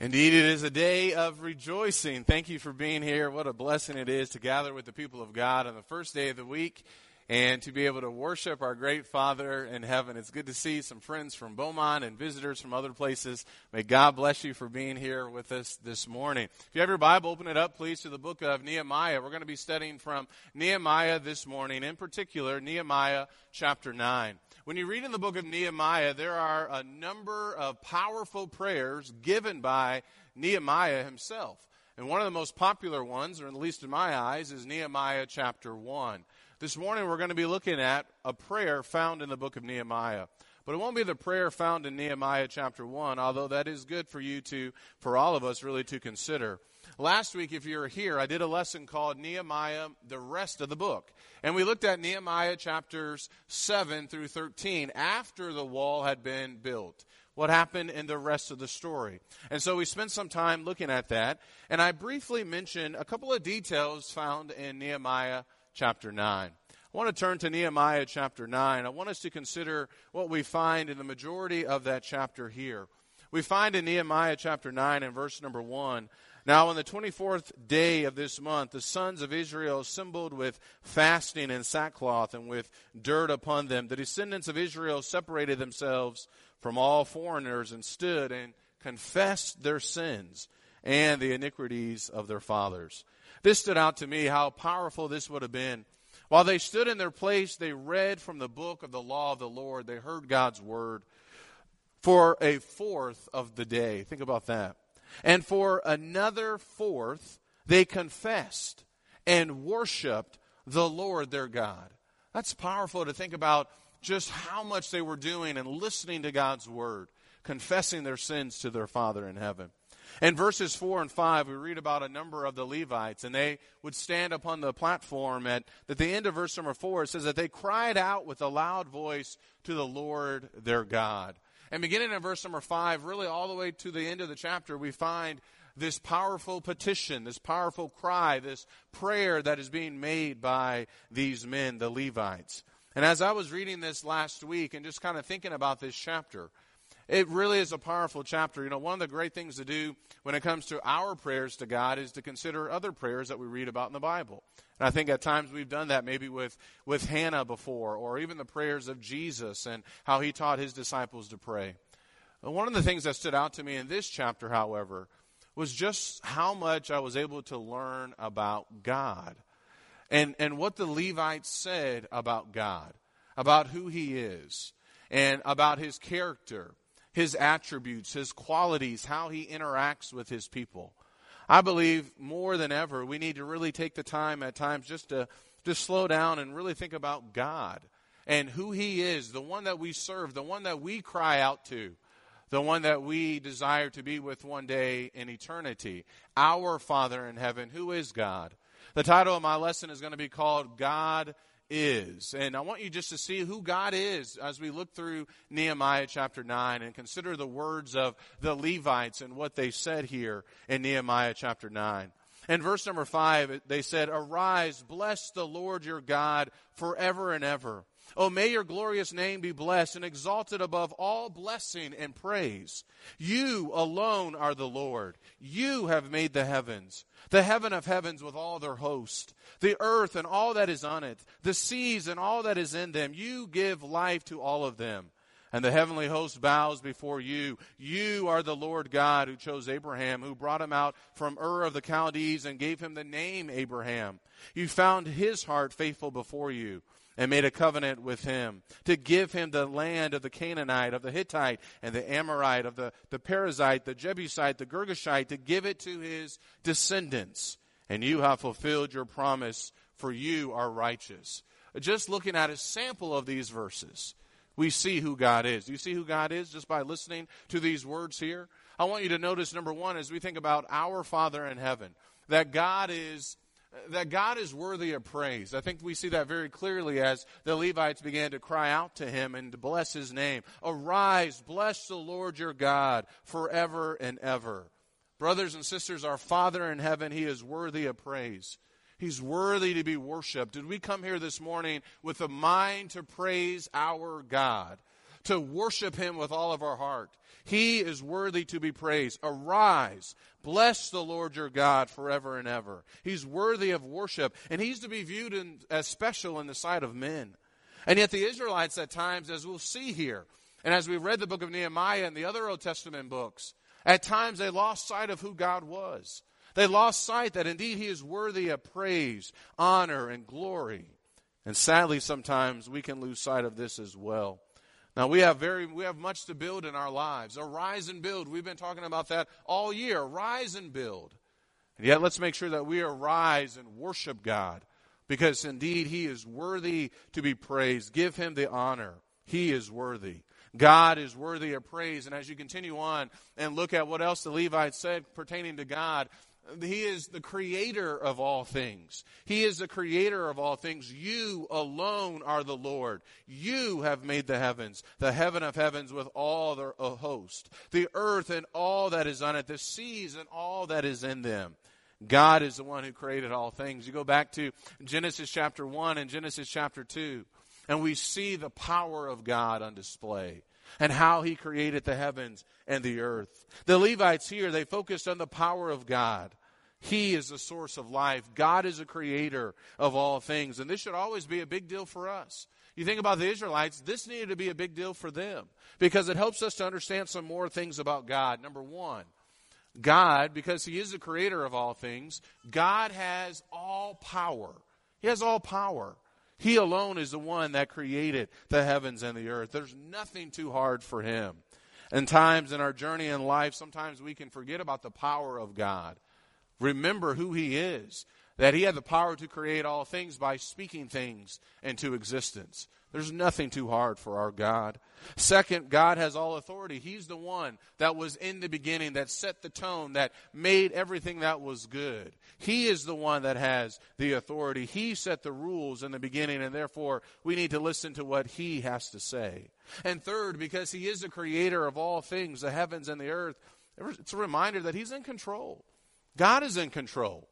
Indeed, it is a day of rejoicing. Thank you for being here. What a blessing it is to gather with the people of God on the first day of the week and to be able to worship our great Father in heaven. It's good to see some friends from Beaumont and visitors from other places. May God bless you for being here with us this morning. If you have your Bible, open it up, please, to the book of Nehemiah. We're going to be studying from Nehemiah this morning, in particular, Nehemiah chapter 9. When you read in the book of Nehemiah, there are a number of powerful prayers given by Nehemiah himself. And one of the most popular ones, or at least in my eyes, is Nehemiah chapter 1. This morning we're going to be looking at a prayer found in the book of Nehemiah. But it won't be the prayer found in Nehemiah chapter 1, although that is good for you to, for all of us really to consider. Last week, if you were here, I did a lesson called Nehemiah, the rest of the book. And we looked at Nehemiah chapters 7 through 13 after the wall had been built. What happened in the rest of the story. And so we spent some time looking at that. And I briefly mentioned a couple of details found in Nehemiah chapter 9. I want to turn to Nehemiah chapter 9. I want us to consider what we find in the majority of that chapter here. We find in Nehemiah chapter 9 and verse number 1 now, on the 24th day of this month, the sons of Israel assembled with fasting and sackcloth and with dirt upon them. The descendants of Israel separated themselves from all foreigners and stood and confessed their sins and the iniquities of their fathers. This stood out to me how powerful this would have been. While they stood in their place, they read from the book of the law of the Lord. They heard God's word for a fourth of the day. Think about that. And for another fourth, they confessed and worshiped the Lord their God. That's powerful to think about just how much they were doing and listening to God's word, confessing their sins to their Father in heaven. In verses 4 and 5, we read about a number of the Levites, and they would stand upon the platform. At, at the end of verse number 4, it says that they cried out with a loud voice to the Lord their God. And beginning in verse number five, really all the way to the end of the chapter, we find this powerful petition, this powerful cry, this prayer that is being made by these men, the Levites. And as I was reading this last week and just kind of thinking about this chapter, it really is a powerful chapter. You know, one of the great things to do when it comes to our prayers to God is to consider other prayers that we read about in the Bible. And I think at times we've done that maybe with, with Hannah before, or even the prayers of Jesus and how he taught his disciples to pray. One of the things that stood out to me in this chapter, however, was just how much I was able to learn about God and, and what the Levites said about God, about who he is, and about his character, his attributes, his qualities, how he interacts with his people. I believe more than ever, we need to really take the time at times just to, to slow down and really think about God and who He is, the one that we serve, the one that we cry out to, the one that we desire to be with one day in eternity. Our Father in heaven, who is God. The title of my lesson is going to be called God is. And I want you just to see who God is as we look through Nehemiah chapter 9 and consider the words of the Levites and what they said here in Nehemiah chapter 9. In verse number 5, they said, Arise, bless the Lord your God forever and ever. Oh, may your glorious name be blessed and exalted above all blessing and praise. You alone are the Lord. You have made the heavens, the heaven of heavens with all their host, the earth and all that is on it, the seas and all that is in them. You give life to all of them. And the heavenly host bows before you. You are the Lord God who chose Abraham, who brought him out from Ur of the Chaldees and gave him the name Abraham. You found his heart faithful before you and made a covenant with him to give him the land of the Canaanite, of the Hittite, and the Amorite, of the, the Perizzite, the Jebusite, the Girgashite, to give it to his descendants. And you have fulfilled your promise, for you are righteous. Just looking at a sample of these verses, we see who God is. Do you see who God is just by listening to these words here? I want you to notice, number one, as we think about our Father in heaven, that God is that God is worthy of praise. I think we see that very clearly as the Levites began to cry out to him and to bless his name. Arise, bless the Lord your God forever and ever. Brothers and sisters, our Father in heaven, he is worthy of praise. He's worthy to be worshiped. Did we come here this morning with a mind to praise our God? To worship him with all of our heart. He is worthy to be praised. Arise, bless the Lord your God forever and ever. He's worthy of worship, and he's to be viewed in, as special in the sight of men. And yet the Israelites at times, as we'll see here, and as we read the book of Nehemiah and the other Old Testament books, at times they lost sight of who God was. They lost sight that indeed he is worthy of praise, honor, and glory. And sadly, sometimes we can lose sight of this as well. Now we have very we have much to build in our lives. Arise and build. We've been talking about that all year. Rise and build. And yet let's make sure that we arise and worship God because indeed he is worthy to be praised. Give him the honor. He is worthy. God is worthy of praise. And as you continue on and look at what else the Levites said pertaining to God, he is the creator of all things. He is the creator of all things. You alone are the Lord. You have made the heavens, the heaven of heavens with all their host, the earth and all that is on it, the seas and all that is in them. God is the one who created all things. You go back to Genesis chapter 1 and Genesis chapter 2, and we see the power of God on display and how he created the heavens and the earth. The Levites here, they focused on the power of God. He is the source of life. God is a creator of all things. And this should always be a big deal for us. You think about the Israelites, this needed to be a big deal for them because it helps us to understand some more things about God. Number one, God, because He is the creator of all things, God has all power. He has all power. He alone is the one that created the heavens and the earth. There's nothing too hard for him. And times in our journey in life, sometimes we can forget about the power of God. Remember who he is, that he had the power to create all things by speaking things into existence. There's nothing too hard for our God. Second, God has all authority. He's the one that was in the beginning, that set the tone, that made everything that was good. He is the one that has the authority. He set the rules in the beginning, and therefore we need to listen to what He has to say. And third, because He is the creator of all things, the heavens and the earth, it's a reminder that He's in control. God is in control.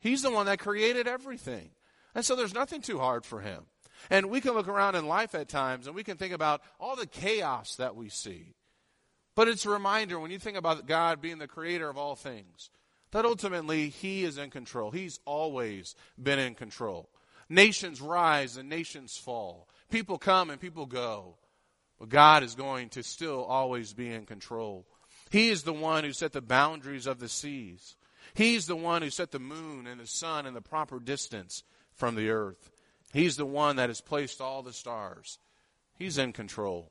He's the one that created everything. And so there's nothing too hard for Him. And we can look around in life at times and we can think about all the chaos that we see. But it's a reminder when you think about God being the creator of all things, that ultimately He is in control. He's always been in control. Nations rise and nations fall. People come and people go. But God is going to still always be in control. He is the one who set the boundaries of the seas. He's the one who set the moon and the sun in the proper distance from the earth. He's the one that has placed all the stars. He's in control.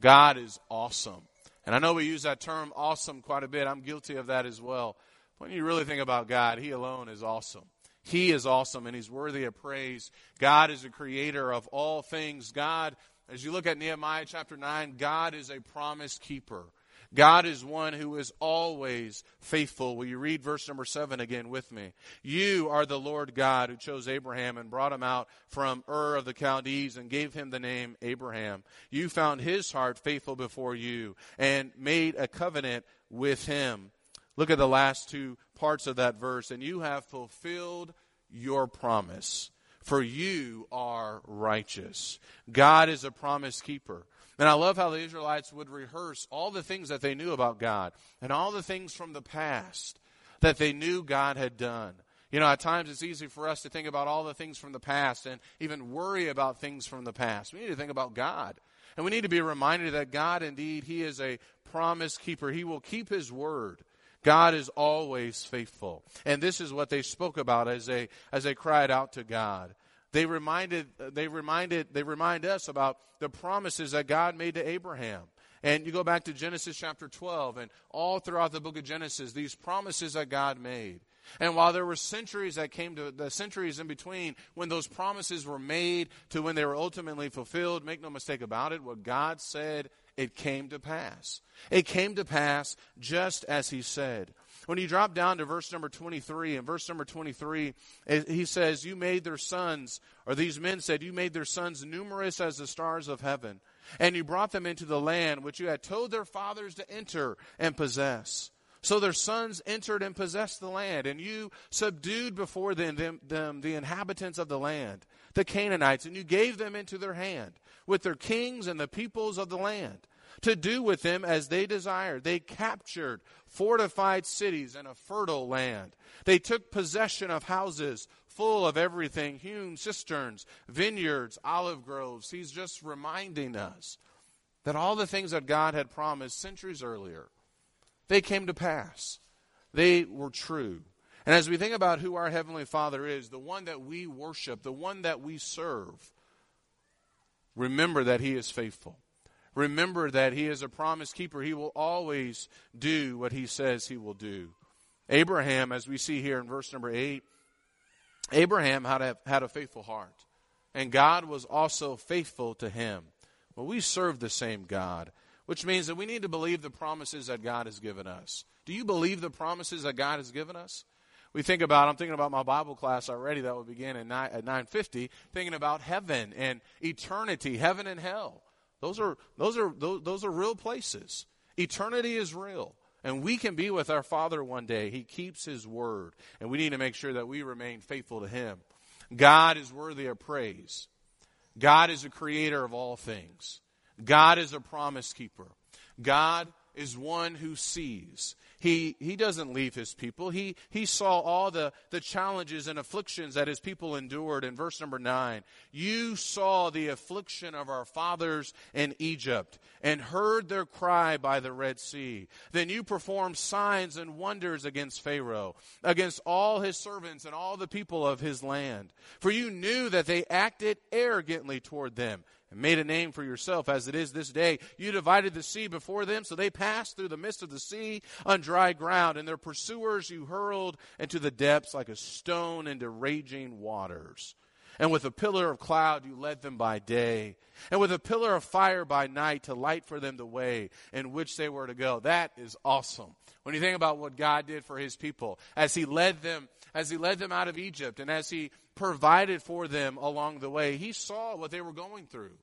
God is awesome. And I know we use that term awesome quite a bit. I'm guilty of that as well. When you really think about God, He alone is awesome. He is awesome and He's worthy of praise. God is the creator of all things. God, as you look at Nehemiah chapter 9, God is a promise keeper. God is one who is always faithful. Will you read verse number seven again with me? You are the Lord God who chose Abraham and brought him out from Ur of the Chaldees and gave him the name Abraham. You found his heart faithful before you and made a covenant with him. Look at the last two parts of that verse. And you have fulfilled your promise, for you are righteous. God is a promise keeper. And I love how the Israelites would rehearse all the things that they knew about God and all the things from the past that they knew God had done. You know, at times it's easy for us to think about all the things from the past and even worry about things from the past. We need to think about God. And we need to be reminded that God, indeed, He is a promise keeper. He will keep His word. God is always faithful. And this is what they spoke about as they, as they cried out to God. They reminded, they reminded, they remind us about the promises that God made to Abraham. And you go back to Genesis chapter 12, and all throughout the book of Genesis, these promises that God made. And while there were centuries that came to the centuries in between when those promises were made to when they were ultimately fulfilled, make no mistake about it, what God said, it came to pass. It came to pass just as He said. When you drop down to verse number 23, in verse number 23, he says, You made their sons, or these men said, You made their sons numerous as the stars of heaven, and you brought them into the land which you had told their fathers to enter and possess. So their sons entered and possessed the land, and you subdued before them, them, them, the inhabitants of the land. the Canaanites, and you gave them into their hand, with their kings and the peoples of the land, to do with them as they desired. They captured fortified cities and a fertile land. They took possession of houses full of everything hewn cisterns, vineyards, olive groves. He's just reminding us that all the things that God had promised centuries earlier, they came to pass. They were true. And as we think about who our Heavenly Father is, the one that we worship, the one that we serve, remember that He is faithful. Remember that He is a promise keeper. He will always do what He says He will do. Abraham, as we see here in verse number 8, Abraham had a, had a faithful heart, and God was also faithful to him. Well, we serve the same God, which means that we need to believe the promises that God has given us. Do you believe the promises that God has given us? We think about, I'm thinking about my Bible class already that will begin at 9, at 950, thinking about heaven and eternity, heaven and hell. Those are, those are, those, those are real places. Eternity is real. And we can be with our Father one day. He keeps His word. And we need to make sure that we remain faithful to Him. God is worthy of praise. God is the creator of all things. God is a promise keeper. God is one who sees. He, he doesn't leave his people. He, he saw all the, the challenges and afflictions that his people endured. In verse number 9, you saw the affliction of our fathers in Egypt and heard their cry by the Red Sea. Then you performed signs and wonders against Pharaoh, against all his servants and all the people of his land. For you knew that they acted arrogantly toward them and made a name for yourself as it is this day. You divided the sea before them, so they passed through the midst of the sea on dry ground, and their pursuers you hurled into the depths like a stone into raging waters. And with a pillar of cloud you led them by day, and with a pillar of fire by night to light for them the way in which they were to go. That is awesome. When you think about what God did for his people as he led them as he led them out of Egypt and as he provided for them along the way. He saw what they were going through.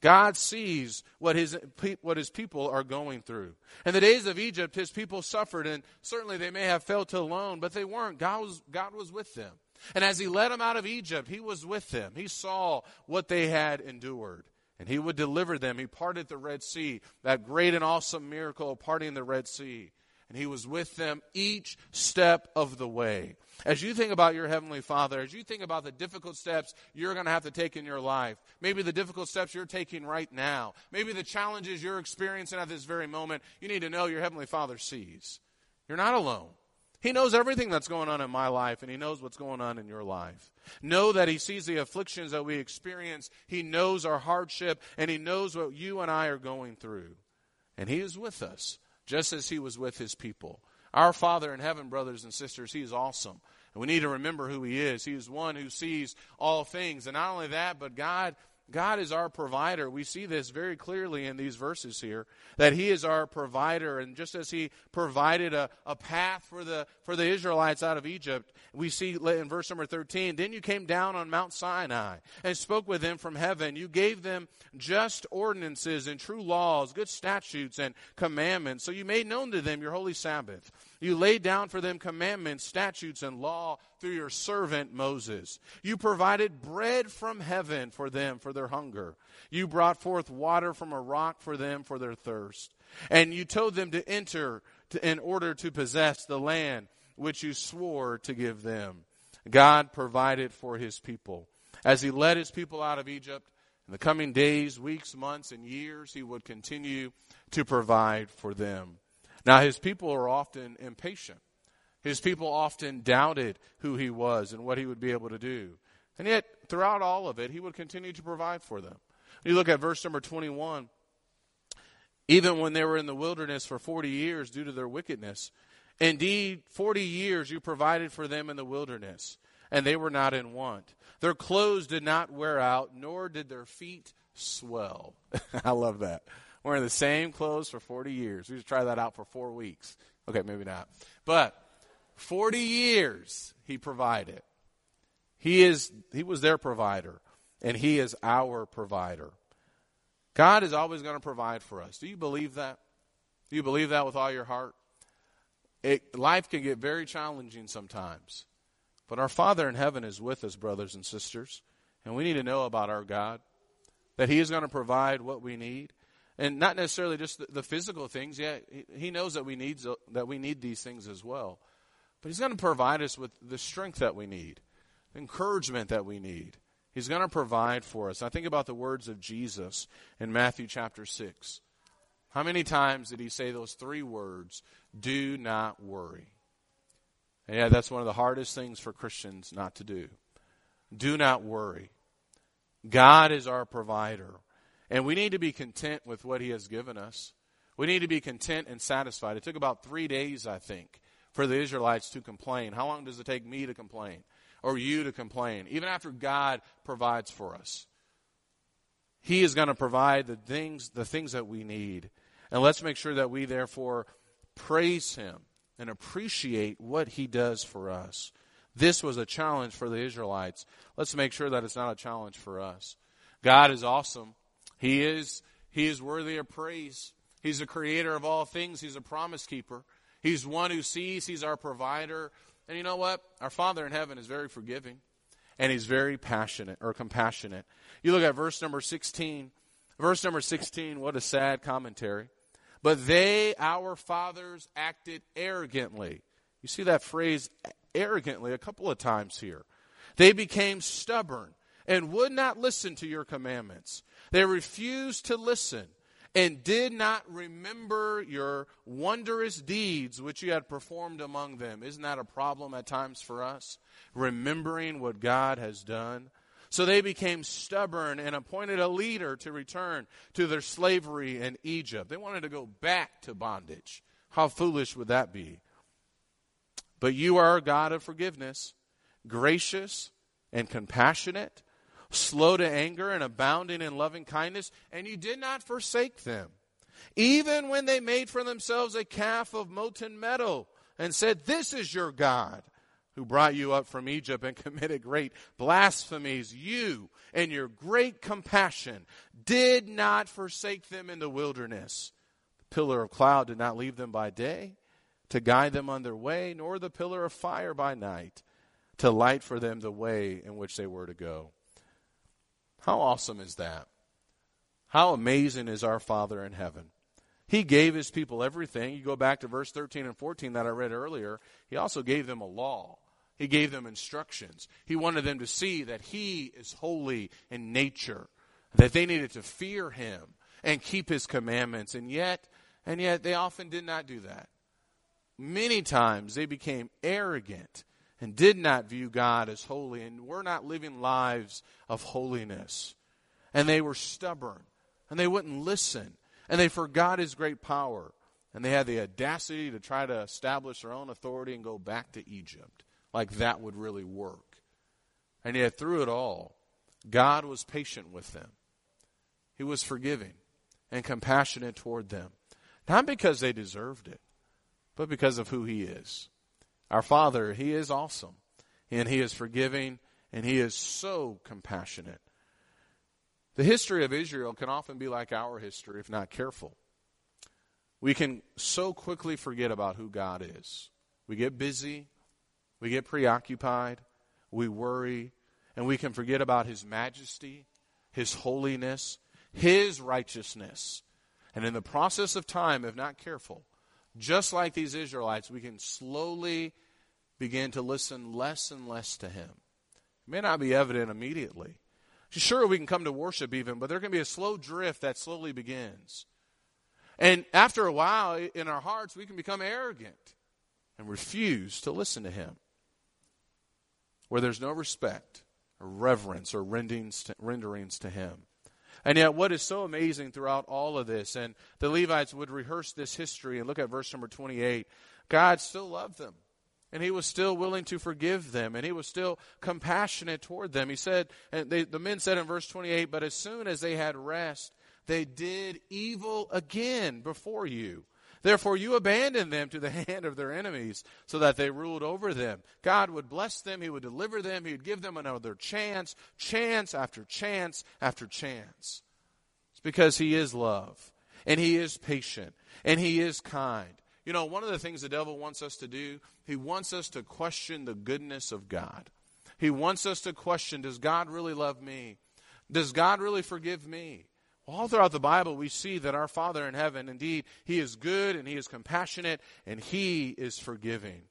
God sees what his, what his people are going through. In the days of Egypt, his people suffered, and certainly they may have felt alone, but they weren't. God was, God was with them. And as he led them out of Egypt, he was with them. He saw what they had endured. And he would deliver them. He parted the Red Sea, that great and awesome miracle of parting the Red Sea and he was with them each step of the way. As you think about your Heavenly Father, as you think about the difficult steps you're going to have to take in your life, maybe the difficult steps you're taking right now, maybe the challenges you're experiencing at this very moment, you need to know your Heavenly Father sees. You're not alone. He knows everything that's going on in my life, and He knows what's going on in your life. Know that He sees the afflictions that we experience. He knows our hardship, and He knows what you and I are going through. And He is with us just as he was with his people. Our Father in heaven, brothers and sisters, he is awesome. And we need to remember who he is. He is one who sees all things. And not only that, but God God is our provider. We see this very clearly in these verses here that He is our provider. And just as He provided a, a path for the, for the Israelites out of Egypt, we see in verse number 13, then you came down on Mount Sinai and spoke with them from heaven. You gave them just ordinances and true laws, good statutes and commandments. So you made known to them your holy Sabbath. You laid down for them commandments, statutes, and law through your servant Moses. You provided bread from heaven for them for their hunger. You brought forth water from a rock for them for their thirst. And you told them to enter to, in order to possess the land which you swore to give them. God provided for his people. As he led his people out of Egypt, in the coming days, weeks, months, and years, he would continue to provide for them. Now, his people are often impatient. His people often doubted who he was and what he would be able to do. And yet, throughout all of it, he would continue to provide for them. You look at verse number 21. Even when they were in the wilderness for 40 years due to their wickedness, indeed, 40 years you provided for them in the wilderness, and they were not in want. Their clothes did not wear out, nor did their feet swell. I love that wearing the same clothes for 40 years. We should try that out for four weeks. Okay, maybe not. But 40 years he provided. He is he was their provider and he is our provider. God is always going to provide for us. Do you believe that? Do you believe that with all your heart? It, life can get very challenging sometimes. But our Father in heaven is with us, brothers and sisters. And we need to know about our God, that He is going to provide what we need. And not necessarily just the, the physical things. Yeah, he, he knows that we need that we need these things as well. But He's going to provide us with the strength that we need, the encouragement that we need. He's going to provide for us. I think about the words of Jesus in Matthew chapter 6. How many times did he say those three words, do not worry? And yeah, that's one of the hardest things for Christians not to do. Do not worry. God is our provider. And we need to be content with what he has given us. We need to be content and satisfied. It took about three days, I think, for the Israelites to complain. How long does it take me to complain? Or you to complain? Even after God provides for us. He is going to provide the things, the things that we need. And let's make sure that we therefore praise him and appreciate what he does for us. This was a challenge for the Israelites. Let's make sure that it's not a challenge for us. God is awesome. He is, he is worthy of praise. He's the creator of all things. He's a promise keeper. He's one who sees. He's our provider. And you know what? Our Father in heaven is very forgiving and he's very passionate or compassionate. You look at verse number 16. Verse number 16, what a sad commentary. But they, our fathers, acted arrogantly. You see that phrase arrogantly a couple of times here. They became stubborn and would not listen to your commandments. They refused to listen and did not remember your wondrous deeds which you had performed among them. Isn't that a problem at times for us? Remembering what God has done. So they became stubborn and appointed a leader to return to their slavery in Egypt. They wanted to go back to bondage. How foolish would that be? But you are a God of forgiveness, gracious and compassionate, slow to anger and abounding in loving kindness, and you did not forsake them. Even when they made for themselves a calf of molten metal and said, This is your God who brought you up from Egypt and committed great blasphemies, you and your great compassion did not forsake them in the wilderness. The pillar of cloud did not leave them by day to guide them on their way, nor the pillar of fire by night to light for them the way in which they were to go. How awesome is that? How amazing is our Father in heaven? He gave his people everything. You go back to verse 13 and 14 that I read earlier. He also gave them a law. He gave them instructions. He wanted them to see that He is holy in nature, that they needed to fear Him and keep His commandments. And yet, and yet they often did not do that. Many times they became arrogant and did not view God as holy and were not living lives of holiness. And they were stubborn and they wouldn't listen and they forgot His great power and they had the audacity to try to establish their own authority and go back to Egypt like that would really work. And yet, through it all, God was patient with them. He was forgiving and compassionate toward them. Not because they deserved it, but because of who He is. Our Father, He is awesome, and He is forgiving, and He is so compassionate. The history of Israel can often be like our history if not careful. We can so quickly forget about who God is. We get busy, we get preoccupied, we worry, and we can forget about His majesty, His holiness, His righteousness. And in the process of time, if not careful, just like these Israelites, we can slowly begin to listen less and less to Him. It may not be evident immediately. Sure, we can come to worship even, but there can be a slow drift that slowly begins. And after a while, in our hearts, we can become arrogant and refuse to listen to Him where there's no respect or reverence or renderings to, renderings to him. And yet, what is so amazing throughout all of this, and the Levites would rehearse this history and look at verse number 28, God still loved them. And he was still willing to forgive them, and he was still compassionate toward them. He said, and they, the men said in verse 28, but as soon as they had rest, they did evil again before you. Therefore, you abandoned them to the hand of their enemies so that they ruled over them. God would bless them. He would deliver them. He would give them another chance, chance after chance after chance. It's because He is love and He is patient and He is kind. You know, one of the things the devil wants us to do, he wants us to question the goodness of God. He wants us to question Does God really love me? Does God really forgive me? All throughout the Bible, we see that our Father in heaven, indeed, He is good and He is compassionate and He is forgiving.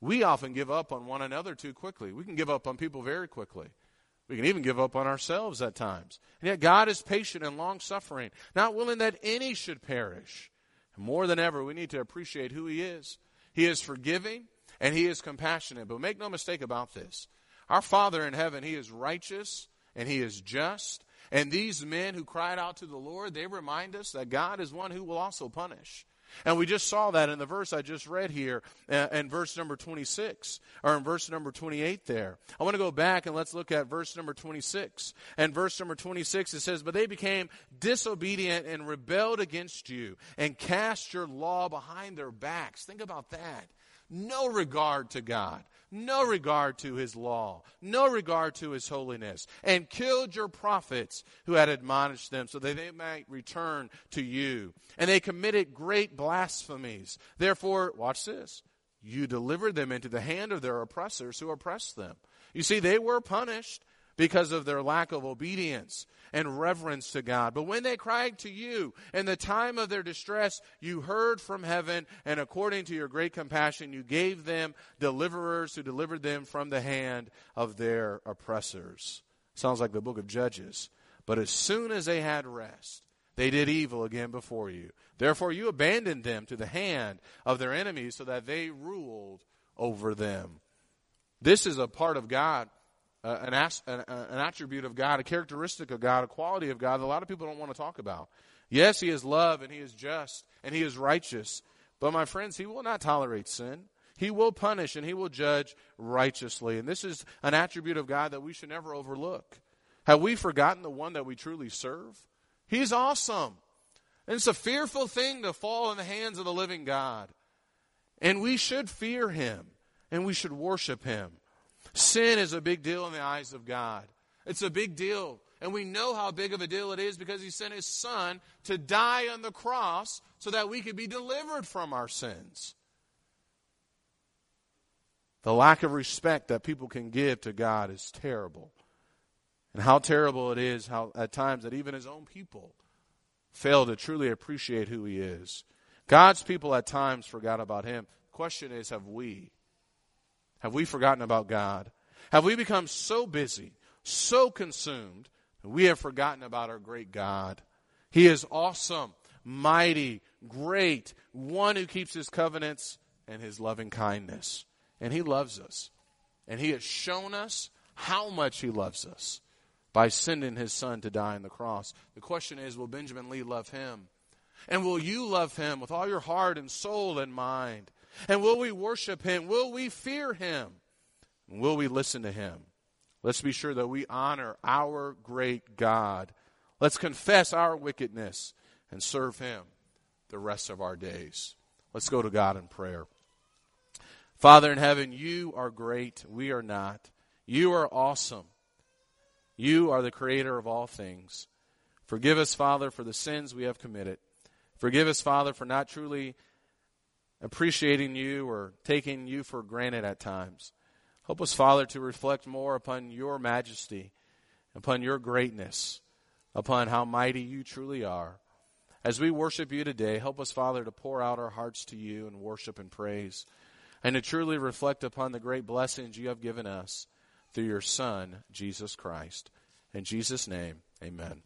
We often give up on one another too quickly. We can give up on people very quickly. We can even give up on ourselves at times. And yet, God is patient and long suffering, not willing that any should perish. And more than ever, we need to appreciate who He is. He is forgiving and He is compassionate. But make no mistake about this our Father in heaven, He is righteous and He is just. And these men who cried out to the Lord, they remind us that God is one who will also punish. And we just saw that in the verse I just read here uh, in verse number 26 or in verse number 28 there. I want to go back and let's look at verse number 26. And verse number 26 it says, But they became disobedient and rebelled against you and cast your law behind their backs. Think about that no regard to God, no regard to his law, no regard to his holiness, and killed your prophets who had admonished them so that they might return to you. And they committed great blasphemies. Therefore, watch this. You delivered them into the hand of their oppressors who oppressed them. You see, they were punished because of their lack of obedience and reverence to God. But when they cried to you in the time of their distress, you heard from heaven, and according to your great compassion, you gave them deliverers who delivered them from the hand of their oppressors. Sounds like the book of Judges. But as soon as they had rest, they did evil again before you. Therefore, you abandoned them to the hand of their enemies so that they ruled over them. This is a part of God an, as, an, an attribute of God, a characteristic of God, a quality of God that a lot of people don't want to talk about. Yes, He is love and He is just and He is righteous. But my friends, He will not tolerate sin. He will punish and He will judge righteously. And this is an attribute of God that we should never overlook. Have we forgotten the one that we truly serve? He's awesome. And it's a fearful thing to fall in the hands of the living God. And we should fear Him and we should worship Him. Sin is a big deal in the eyes of God. It's a big deal. And we know how big of a deal it is because he sent his son to die on the cross so that we could be delivered from our sins. The lack of respect that people can give to God is terrible. And how terrible it is how at times that even his own people fail to truly appreciate who he is. God's people at times forgot about him. The question is, have we? Have we forgotten about God? Have we become so busy, so consumed, that we have forgotten about our great God? He is awesome, mighty, great, one who keeps his covenants and his loving kindness. And he loves us. And he has shown us how much he loves us by sending his son to die on the cross. The question is will Benjamin Lee love him? And will you love him with all your heart and soul and mind? And will we worship him? Will we fear him? Will we listen to him? Let's be sure that we honor our great God. Let's confess our wickedness and serve him the rest of our days. Let's go to God in prayer. Father in heaven, you are great. We are not. You are awesome. You are the creator of all things. Forgive us, Father, for the sins we have committed. Forgive us, Father, for not truly appreciating you or taking you for granted at times. Help us, Father, to reflect more upon your majesty, upon your greatness, upon how mighty you truly are. As we worship you today, help us, Father, to pour out our hearts to you in worship and praise, and to truly reflect upon the great blessings you have given us through your Son, Jesus Christ. In Jesus' name, amen.